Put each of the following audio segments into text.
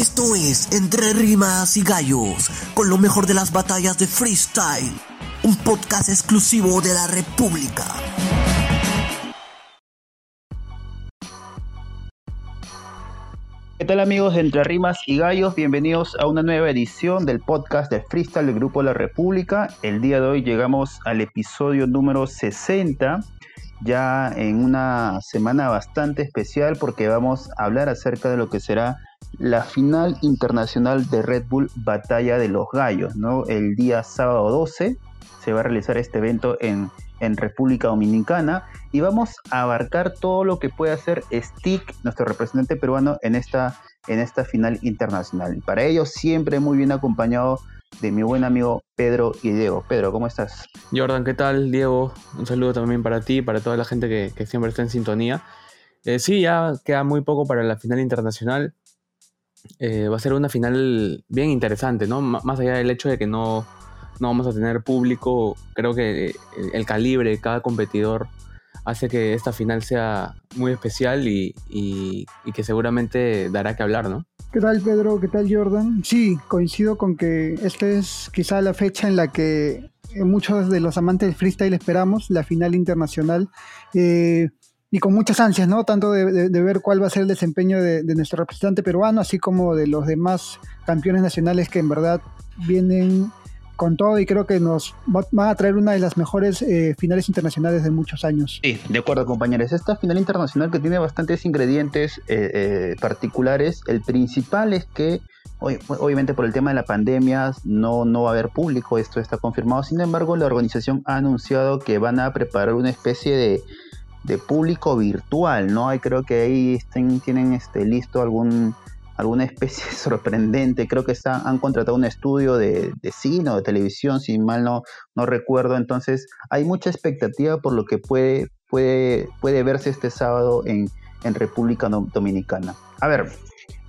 Esto es Entre Rimas y Gallos, con lo mejor de las batallas de freestyle, un podcast exclusivo de la República. ¿Qué tal amigos de Entre Rimas y Gallos? Bienvenidos a una nueva edición del podcast de Freestyle del Grupo La República. El día de hoy llegamos al episodio número 60, ya en una semana bastante especial porque vamos a hablar acerca de lo que será la final internacional de Red Bull Batalla de los Gallos, ¿no? El día sábado 12 se va a realizar este evento en República Dominicana y vamos a abarcar todo lo que puede hacer Stick, nuestro representante peruano, en esta, en esta final internacional. para ello, siempre muy bien acompañado de mi buen amigo Pedro y Diego. Pedro, ¿cómo estás? Jordan, ¿qué tal? Diego, un saludo también para ti y para toda la gente que, siempre está en sintonía. Eh, sí, ya queda muy poco para la final internacional. Eh, va a ser una final bien interesante, ¿no? más allá del hecho de que no, no vamos a tener público. Creo que eh, el calibre de cada competidor hace que esta final sea muy especial y, que seguramente dará que hablar, ¿no? ¿Qué tal Pedro? ¿Qué tal Jordan? Sí, coincido con que esta es quizá la fecha en la que muchos de los amantes del freestyle esperamos, la final internacional. Eh, y con muchas ansias, ¿no? Tanto de, ver cuál va a ser el desempeño de, de, nuestro representante peruano, así como de los demás campeones nacionales que en verdad vienen con todo y creo que nos va, a traer una de las mejores eh, finales internacionales de muchos años. Sí, de acuerdo compañeros. Esta final internacional que tiene bastantes ingredientes eh, eh, particulares. El principal es que obviamente por el tema de la pandemia no, no va a haber público, esto está confirmado. Sin embargo, la organización ha anunciado que van a preparar una especie de, de público virtual, ¿no? Y creo que ahí estén, tienen este, listo algún alguna especie sorprendente. Creo que han contratado un estudio de, cine o de televisión, si mal no, no recuerdo. Entonces, hay mucha expectativa por lo que puede, puede, puede verse este sábado en, República Dominicana. A ver,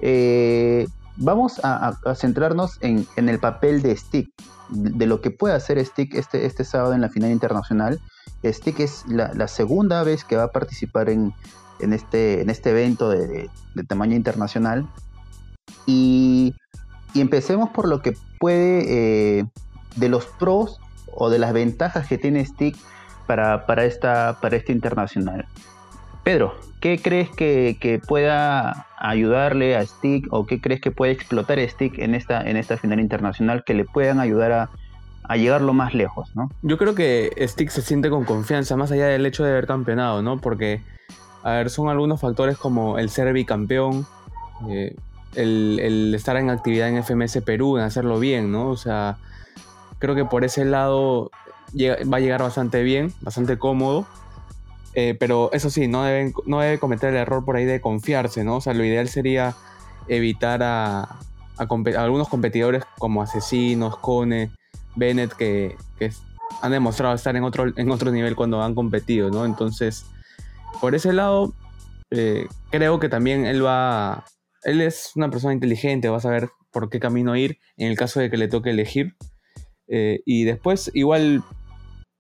eh, vamos a, centrarnos en, el papel de Stick, de lo que puede hacer Stick este, este sábado en la final internacional. Stick es la, segunda vez que va a participar en, en, este, en este evento de, tamaño internacional. Y, empecemos por lo que puede, eh, de los pros o de las ventajas que tiene Stick para, para, esta, para este internacional. Pedro, ¿qué crees que, pueda ayudarle a Stick o qué crees que puede explotar Stick en esta, en esta final internacional que le puedan ayudar a, a llegarlo más lejos, ¿no? Yo creo que Stick se siente con confianza, más allá del hecho de haber campeonado, ¿no? Porque, a ver, son algunos factores como el ser bicampeón, eh, el, estar en actividad en FMS Perú, en hacerlo bien, ¿no? O sea, creo que por ese lado va a llegar bastante bien, bastante cómodo. Eh, pero eso sí, no, deben, no debe cometer el error por ahí de confiarse, ¿no? O sea, lo ideal sería evitar a, algunos competidores como Asesinos, Cone, Bennett, que, han demostrado estar en otro, en otro nivel cuando han competido, ¿no? Entonces, por ese lado, eh, creo que también él va, él es una persona inteligente, va a saber por qué camino ir en el caso de que le toque elegir. Eh, y después, igual,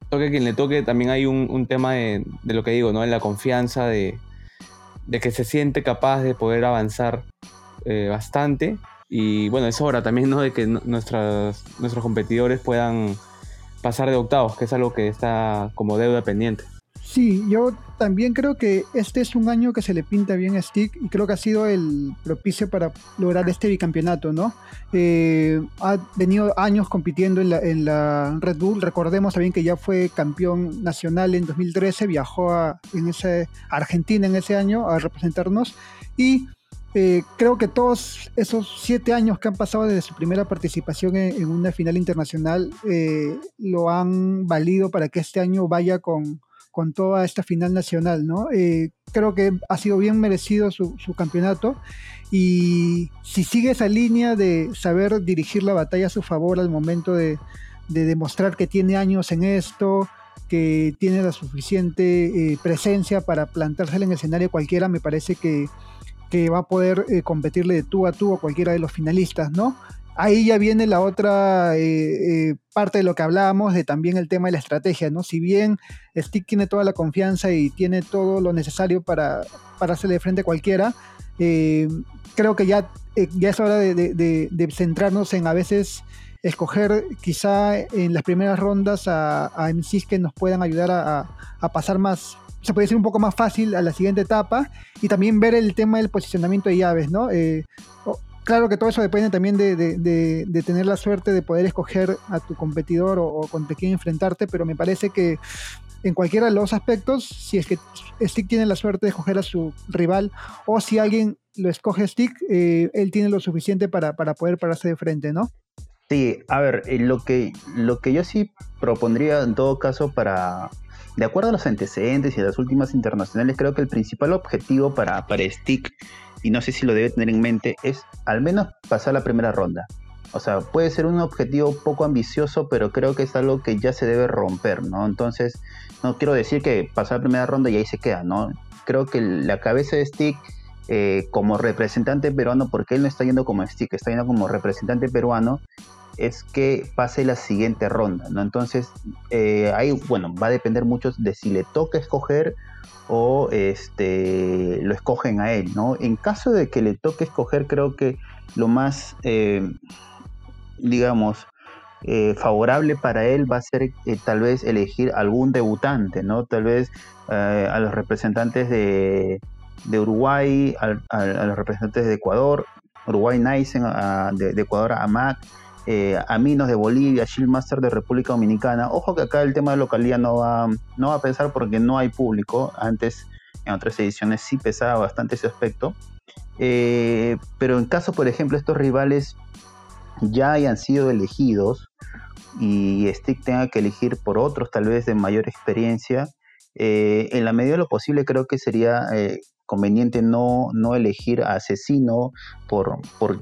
toque quien le toque, también hay un, tema de, lo que digo, ¿no? En la confianza de, que se siente capaz de poder avanzar eh, bastante. Y bueno, es hora también, ¿no? De que nuestras, nuestros competidores puedan pasar de octavos, que es algo que está como deuda pendiente. Sí, yo también creo que este es un año que se le pinta bien a Stick y creo que ha sido el propicio para lograr este bicampeonato, ¿no? Eh, ha venido años compitiendo en la, Red Bull, recordemos también que ya fue campeón nacional en 2013, viajó a, en ese, Argentina en ese año a representarnos y eh, creo que todos esos siete años que han pasado desde su primera participación en, una final internacional eh, lo han valido para que este año vaya con con toda esta final nacional, ¿no? Eh, creo que ha sido bien merecido su, campeonato y si sigue esa línea de saber dirigir la batalla a su favor al momento de, demostrar que tiene años en esto, que tiene la suficiente presencia para plantarse en el escenario cualquiera, me parece que, va a poder eh, competirle de tú a tú a cualquiera de los finalistas, ¿no? ahí ya viene la otra eh, eh, parte de lo que hablábamos, de también el tema de la estrategia, ¿no? Si bien Stick tiene toda la confianza y tiene todo lo necesario para, para hacerle frente a cualquiera, Eh, creo que ya, ya es hora de, centrarnos en a veces escoger quizá en las primeras rondas a, a que nos puedan ayudar a pasar más, se puede decir un poco más fácil a la siguiente etapa y también ver el tema del posicionamiento de llaves, ¿no? Eh, claro que todo eso depende también de, tener la suerte de poder escoger a tu competidor o, con quién enfrentarte, pero me parece que en cualquiera de los aspectos, si es que Stick tiene la suerte de escoger a su rival o si alguien lo escoge Stick, eh, él tiene lo suficiente para, para poder pararse de frente, ¿no? Sí, a ver, eh, lo que, lo que yo sí propondría en todo caso para, de acuerdo a los antecedentes y a las últimas internacionales, creo que el principal objetivo para, para Stick, y no sé si lo debe tener en mente, es al menos pasar la primera ronda. O sea, puede ser un objetivo poco ambicioso, pero creo que es algo que ya se debe romper, ¿no? Entonces, no quiero decir que pasar la primera ronda y ahí se queda, ¿no? Creo que la cabeza de Stick eh, como representante peruano, porque él no está yendo como Stick, está yendo como representante peruano, es que pase la siguiente ronda, ¿no? Entonces, eh, ahí, bueno, va a depender mucho de si le toca escoger o este, lo escogen a él, ¿no? En caso de que le toque escoger, creo que lo más, eh, digamos, eh, favorable para él va a ser tal vez elegir algún debutante, ¿no? Tal vez a los representantes de, Uruguay, a, los representantes de Ecuador, Uruguay Nice, de, de, Ecuador a Mac, eh, Aminos de Bolivia, Shieldmaster de República Dominicana. Ojo que acá el tema de localidad no va, no va a pesar porque no hay público. Antes, en otras ediciones, sí pesaba bastante ese aspecto. Eh, pero en caso, por ejemplo, estos rivales ya hayan sido elegidos y Stick tenga que elegir por otros, tal vez de mayor experiencia, eh, en la medida de lo posible creo que sería conveniente no, no elegir a Asesino por, por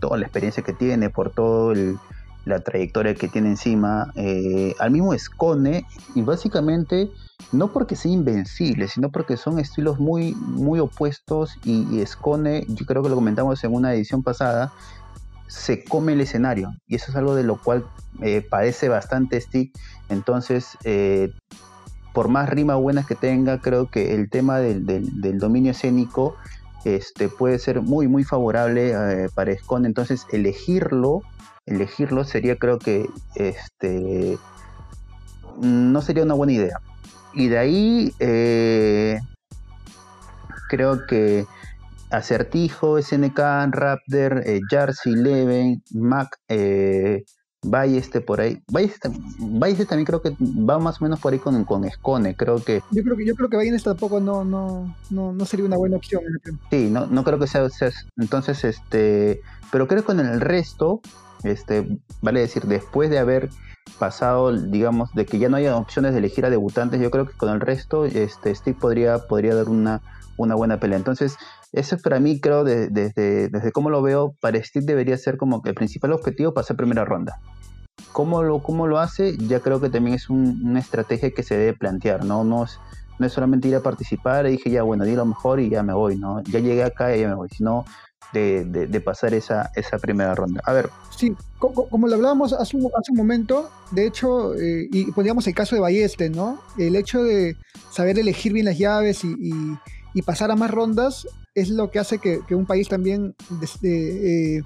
toda la experiencia que tiene, por toda la trayectoria que tiene encima, eh, al mismo Escone, y básicamente no porque sea invencible, sino porque son estilos muy, muy opuestos y, Escone, yo creo que lo comentamos en una edición pasada, se come el escenario y eso es algo de lo cual eh, padece bastante Stick, entonces eh, por más rima buenas que tenga, creo que el tema del dominio escénico este, puede ser muy, muy favorable eh, para Escone. Entonces, elegirlo, elegirlo sería, creo que, este, no sería una buena idea. Y de ahí, eh, creo que Acertijo, SNK, Raptor, eh, Jersey, Leven, Mac, este por ahí. Balleste, también creo que va más o menos por ahí con, con Escone, creo que... Yo creo que, yo creo que Balleste tampoco no, no, no, no sería una buena opción. Sí, no, no creo que sea, Entonces, este... Pero creo que con el resto, este, vale decir, después de haber pasado, digamos, de que ya no haya opciones de elegir a debutantes, yo creo que con el resto, este, Steve podría, podría dar una, una buena pelea. Entonces, eso es para mí, creo, desde, desde cómo lo veo, para Steve debería ser como que el principal objetivo pasar primera ronda. ¿Cómo lo, cómo lo hace? Ya creo que también es una estrategia que se debe plantear, ¿no? No es, no es solamente ir a participar y dije, ya, bueno, di lo mejor y ya me voy, ¿no? Ya llegué acá y ya me voy, sino de, de, pasar esa, esa primera ronda. A ver. Sí, como, lo hablábamos hace un, hace un momento, de hecho, eh, y poníamos el caso de Balleste, ¿no? El hecho de saber elegir bien las llaves y pasar a más rondas es lo que hace que, un país también eh,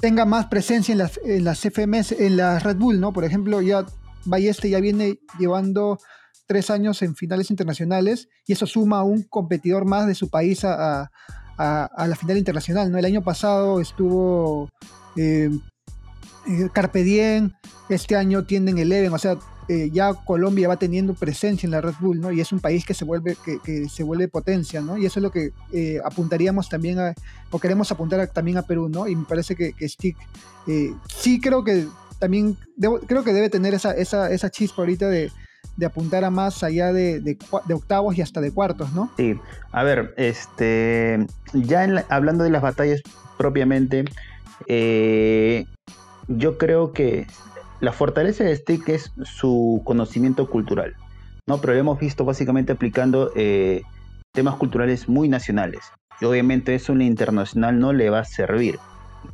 tenga más presencia en las, en las FMS, en la Red Bull, ¿no? Por ejemplo, ya Balleste ya viene llevando tres años en finales internacionales y eso suma a un competidor más de su país a, la final internacional, ¿no? El año pasado estuvo eh, eh, este año tienen Eleven, o sea, eh, ya Colombia va teniendo presencia en la Red Bull, ¿no? Y es un país que se vuelve, que, se vuelve potencia, ¿no? Y eso es lo que eh, apuntaríamos también a, o queremos apuntar también a Perú, ¿no? Y me parece que, Stick, eh, sí creo que también, creo que debe tener esa, esa, esa chispa ahorita de, apuntar a más allá de, octavos y hasta de cuartos, ¿no? Sí, a ver, este, ya hablando de las batallas propiamente, yo creo que la fortaleza de Stick es su conocimiento cultural, ¿no? Pero lo hemos visto básicamente aplicando eh, temas culturales muy nacionales. Y obviamente eso en la internacional no le va a servir.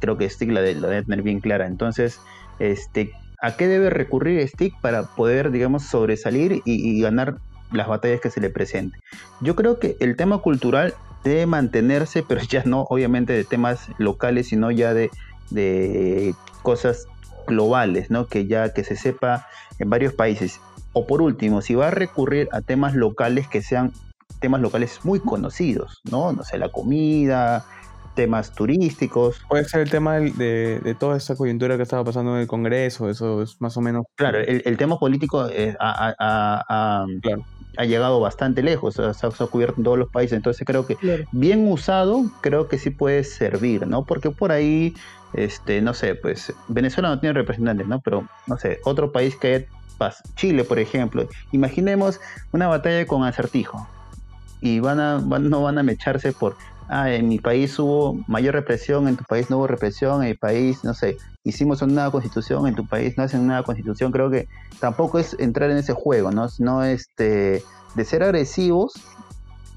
Creo que Stick la, debe tener bien clara. Entonces, este, ¿a qué debe recurrir Stick para poder, digamos, sobresalir y, ganar las batallas que se le presenten? Yo creo que el tema cultural debe mantenerse, pero ya no obviamente de temas locales, sino ya de, de cosas globales, ¿no? Que ya que se sepa en varios países. O por último, si va a recurrir a temas locales que sean temas locales muy conocidos, ¿no? No sé, la comida, temas turísticos. Puede ser el tema de, toda esta coyuntura que estaba pasando en el Congreso, eso es más o menos... Claro, el, tema político eh, ha, llegado bastante lejos, se ha, cubierto en todos los países, entonces creo que bien usado, creo que sí puede servir, ¿no? Porque por ahí, este, no sé, pues Venezuela no tiene representantes, ¿no? Pero, no sé, otro país que Chile, por ejemplo, imaginemos una batalla con acertijo y van a, no van a mecharse por ah, en mi país hubo mayor represión, en tu país no hubo represión, en mi país, no sé, hicimos una nueva constitución, en tu país no hacen una nueva constitución, creo que tampoco es entrar en ese juego, ¿no? Sino este, de ser agresivos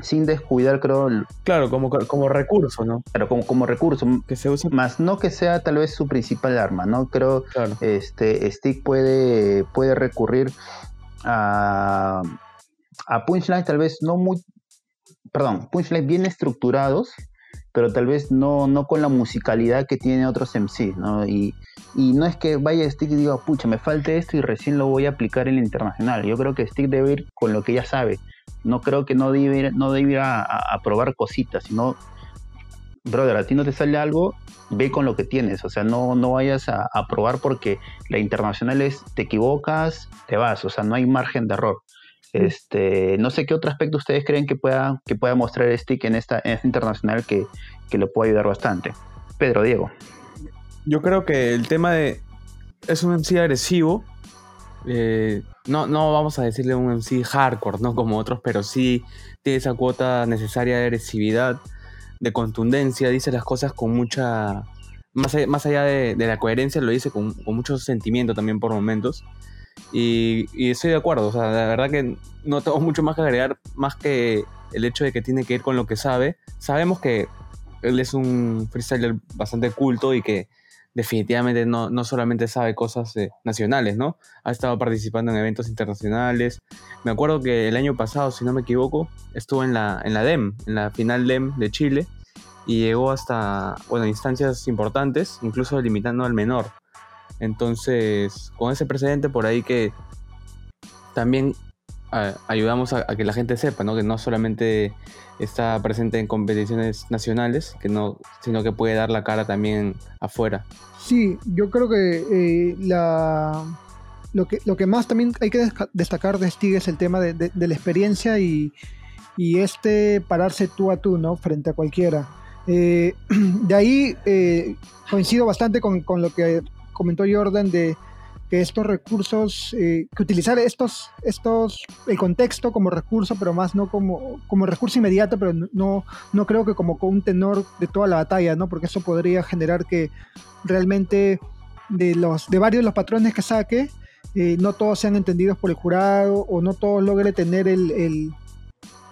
sin descuidar, creo. Claro, como, como recurso, ¿no? Pero como, como recurso. Que se use. Más no que sea tal vez su principal arma, ¿no? Creo este Stick puede, puede recurrir a, a punchlines tal vez no muy, perdón, punchlines bien estructurados, pero tal vez no, no con la musicalidad que tiene otros MCs, ¿no? Y, no es que vaya Stick y diga, pucha, me falta esto y recién lo voy a aplicar en el internacional. Yo creo que Stick debe ir con lo que ya sabe. No creo que no debe ir, no debe ir a, probar cositas, sino, brother, a ti no te sale algo, ve con lo que tienes. O sea, no, no vayas a, a probar porque la internacional es, te equivocas, te vas. O sea, no hay margen de error. Este, no sé qué otro aspecto ustedes creen que pueda, que pueda mostrar Stick en esta, en esta internacional que, que lo pueda ayudar bastante. Pedro, Diego. Yo creo que el tema de. Es un MC agresivo. Eh, no, no vamos a decirle un MC hardcore, ¿no? Como otros, pero sí tiene esa cuota necesaria de agresividad, de contundencia, dice las cosas con mucha. Más, más allá de, la coherencia, lo dice con, con mucho sentimiento también por momentos. Y, estoy de acuerdo, o sea, la verdad que no tengo mucho más que agregar, más que el hecho de que tiene que ir con lo que sabe. Sabemos que él es un freestyler bastante culto y que definitivamente no, no solamente sabe cosas eh, nacionales, ¿no? Ha estado participando en eventos internacionales. Me acuerdo que el año pasado, si no me equivoco, estuvo en la, en la DEM, en la final DEM de Chile, y llegó hasta, bueno, instancias importantes, incluso limitando al menor. Entonces, con ese precedente por ahí que también ayudamos a, que la gente sepa, ¿no? Que no solamente está presente en competiciones nacionales, que no, sino que puede dar la cara también afuera. Sí, yo creo que eh, la, lo, que, lo que más también hay que destacar de Stig es el tema de, la experiencia y, este pararse tú a tú, ¿no? Frente a cualquiera. Eh, de ahí eh, coincido bastante con, con, lo que comentó Jordan de que estos recursos, eh, que utilizar estos, estos, el contexto como recurso, pero más no como, como recurso inmediato, pero no, no creo que como un tenor de toda la batalla, ¿no? Porque eso podría generar que realmente de los, de varios de los patrones que saque, eh, no todos sean entendidos por el jurado o no todos logre tener el, el,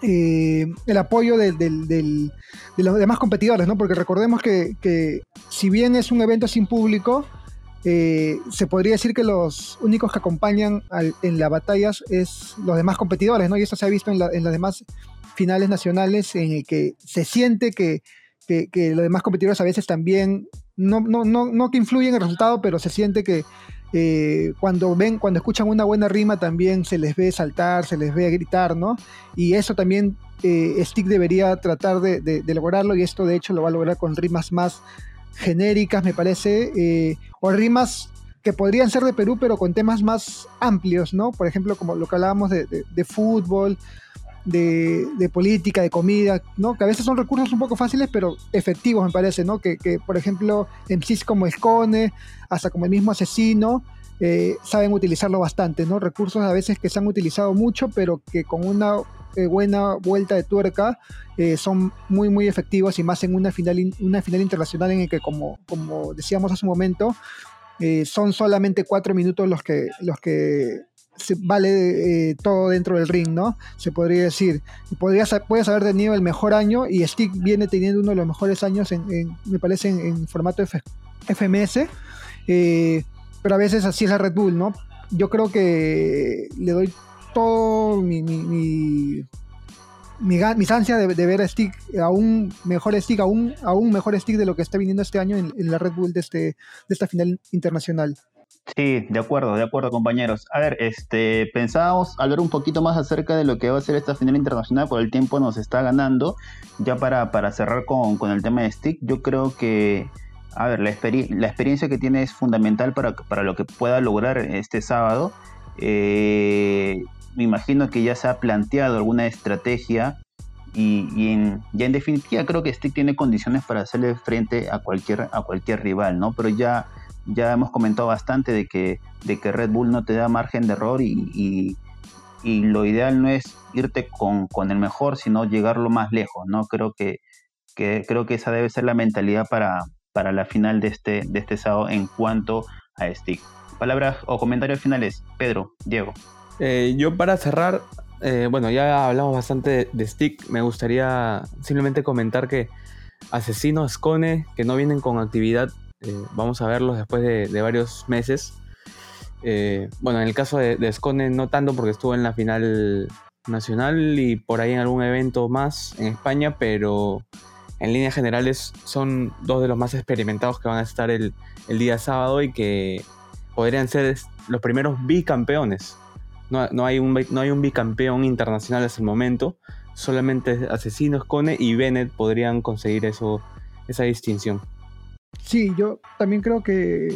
eh, el apoyo de los demás competidores, ¿no? Porque recordemos que, que si bien es un evento sin público, eh, se podría decir que los únicos que acompañan en las batallas es los demás competidores, ¿no? Y eso se ha visto en, las demás finales nacionales en el que se siente que, los demás competidores a veces también, no, no, no, no que influyen en el resultado, pero se siente que eh, cuando ven, cuando escuchan una buena rima también se les ve saltar, se les ve gritar, ¿no? Y eso también eh, Stick debería tratar de lograrlo y esto de hecho lo va a lograr con rimas más genéricas, me parece, eh, o rimas que podrían ser de Perú, pero con temas más amplios, ¿no? Por ejemplo, como lo que hablábamos de, fútbol, de, política, de comida, ¿no? Que a veces son recursos un poco fáciles, pero efectivos, me parece, ¿no? Que, por ejemplo, MCs como Escone, hasta como el mismo asesino, eh, saben utilizarlo bastante, ¿no? Recursos a veces que se han utilizado mucho, pero que con una eh, buena vuelta de tuerca eh, son muy muy efectivos y más en una final, una final internacional en el que como, como decíamos hace un momento son solamente cuatro minutos los que, los que se vale todo dentro del ring, ¿no? Se podría decir. Podrías, puedes haber tenido el mejor año y Stick viene teniendo uno de los mejores años, en, me parece, en, formato FMS pero a veces así es la Red Bull, ¿no? Yo creo que le doy todo mi, mi, mis ansias de, ver a Stick, a un mejor Stick, a un, mejor Stick de lo que está viniendo este año en, la Red Bull de, este, de esta final internacional. Sí, de acuerdo, de acuerdo, compañeros. A ver, este, pensábamos hablar un poquito más acerca de lo que va a ser esta final internacional, por el tiempo nos está ganando. Ya para, para cerrar con, con el tema de Stick, yo creo que, a ver, la, la experiencia que tiene es fundamental para, para lo que pueda lograr este sábado. Eh, me imagino que ya se ha planteado alguna estrategia y, en, ya en definitiva creo que Stick tiene condiciones para hacerle frente a cualquier, a cualquier rival, ¿no? Pero ya, ya hemos comentado bastante de que, de que Red Bull no te da margen de error y, lo ideal no es irte con, el mejor, sino llegar lo más lejos, ¿no? Creo que, creo que esa debe ser la mentalidad para, para la final de este, de este sábado en cuanto a Stick. Palabras o comentarios finales, Pedro, Diego. Eh, yo para cerrar, eh, bueno, ya hablamos bastante de, Stick. Me gustaría simplemente comentar que Asesino, Scone, que no vienen con actividad, eh, vamos a verlos después de, varios meses. bueno, en el caso de, de, Scone no tanto porque estuvo en la final nacional y por ahí en algún evento más en España, pero en líneas generales son dos de los más experimentados que van a estar el, el día sábado y que podrían ser los primeros bicampeones no, hay un, no hay un bicampeón internacional hasta el momento. Solamente Asesinos, Cone y Bennett podrían conseguir eso, esa distinción. Sí, yo también creo que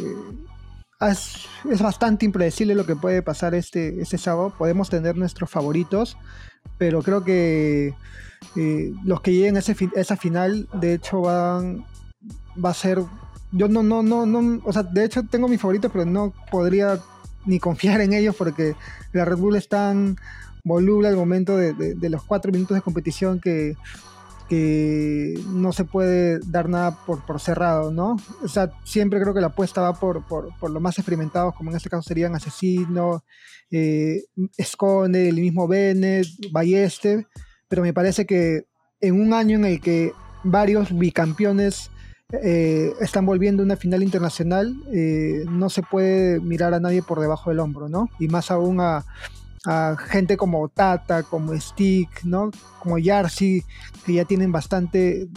es, bastante impredecible lo que puede pasar este, este sábado. Podemos tener nuestros favoritos, pero creo que los que lleguen a, esa final, de hecho, van va a ser. Yo no, no, no, no, o sea, de hecho tengo mis favoritos, pero no podría ni confiar en ellos porque la Red Bull es tan voluble al momento de, los cuatro minutos de competición que, no se puede dar nada por, por, cerrado, ¿no? O sea, siempre creo que la apuesta va por, por, los más experimentados, como en este caso serían Asesino, eh, el mismo Bennett, Balleste, pero me parece que en un año en el que varios bicampeones eh, están volviendo una final internacional, eh, no se puede mirar a nadie por debajo del hombro, ¿no? Y más aún a, gente como Tata, como Stick, ¿no? Como Yarsi, que ya tienen bastante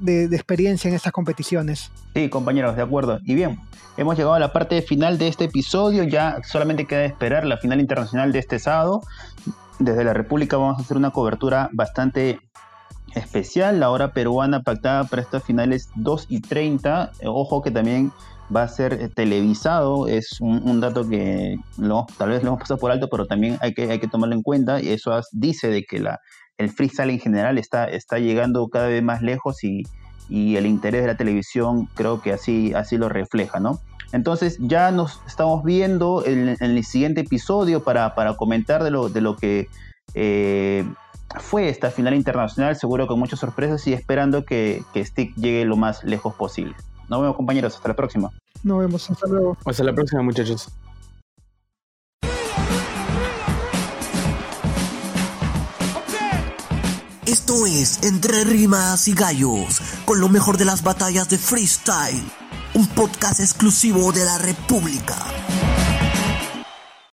de, experiencia en estas competiciones. Sí, compañeros, de acuerdo. Y bien, hemos llegado a la parte final de este episodio, ya solamente queda esperar la final internacional de este sábado. Desde la República vamos a hacer una cobertura bastante especial, la hora peruana pactada para estas finales 2 y 30. Ojo que también va a ser eh, televisado, es un, dato que tal vez lo hemos pasado por alto, pero también hay que, hay que tomarlo en cuenta. Y eso dice de que la, el freestyle en general está, está llegando cada vez más lejos y, el interés de la televisión creo que así, así lo refleja, ¿no? Entonces ya nos estamos viendo en, el siguiente episodio para, para comentar de lo, de lo que eh, fue esta final internacional, seguro con muchas sorpresas y esperando que, Stick llegue lo más lejos posible. Nos vemos compañeros, hasta la próxima. Nos vemos, hasta luego. Hasta la próxima muchachos. Esto es Entre Rimas y Gallos, con lo mejor de las batallas de freestyle, un podcast exclusivo de la República.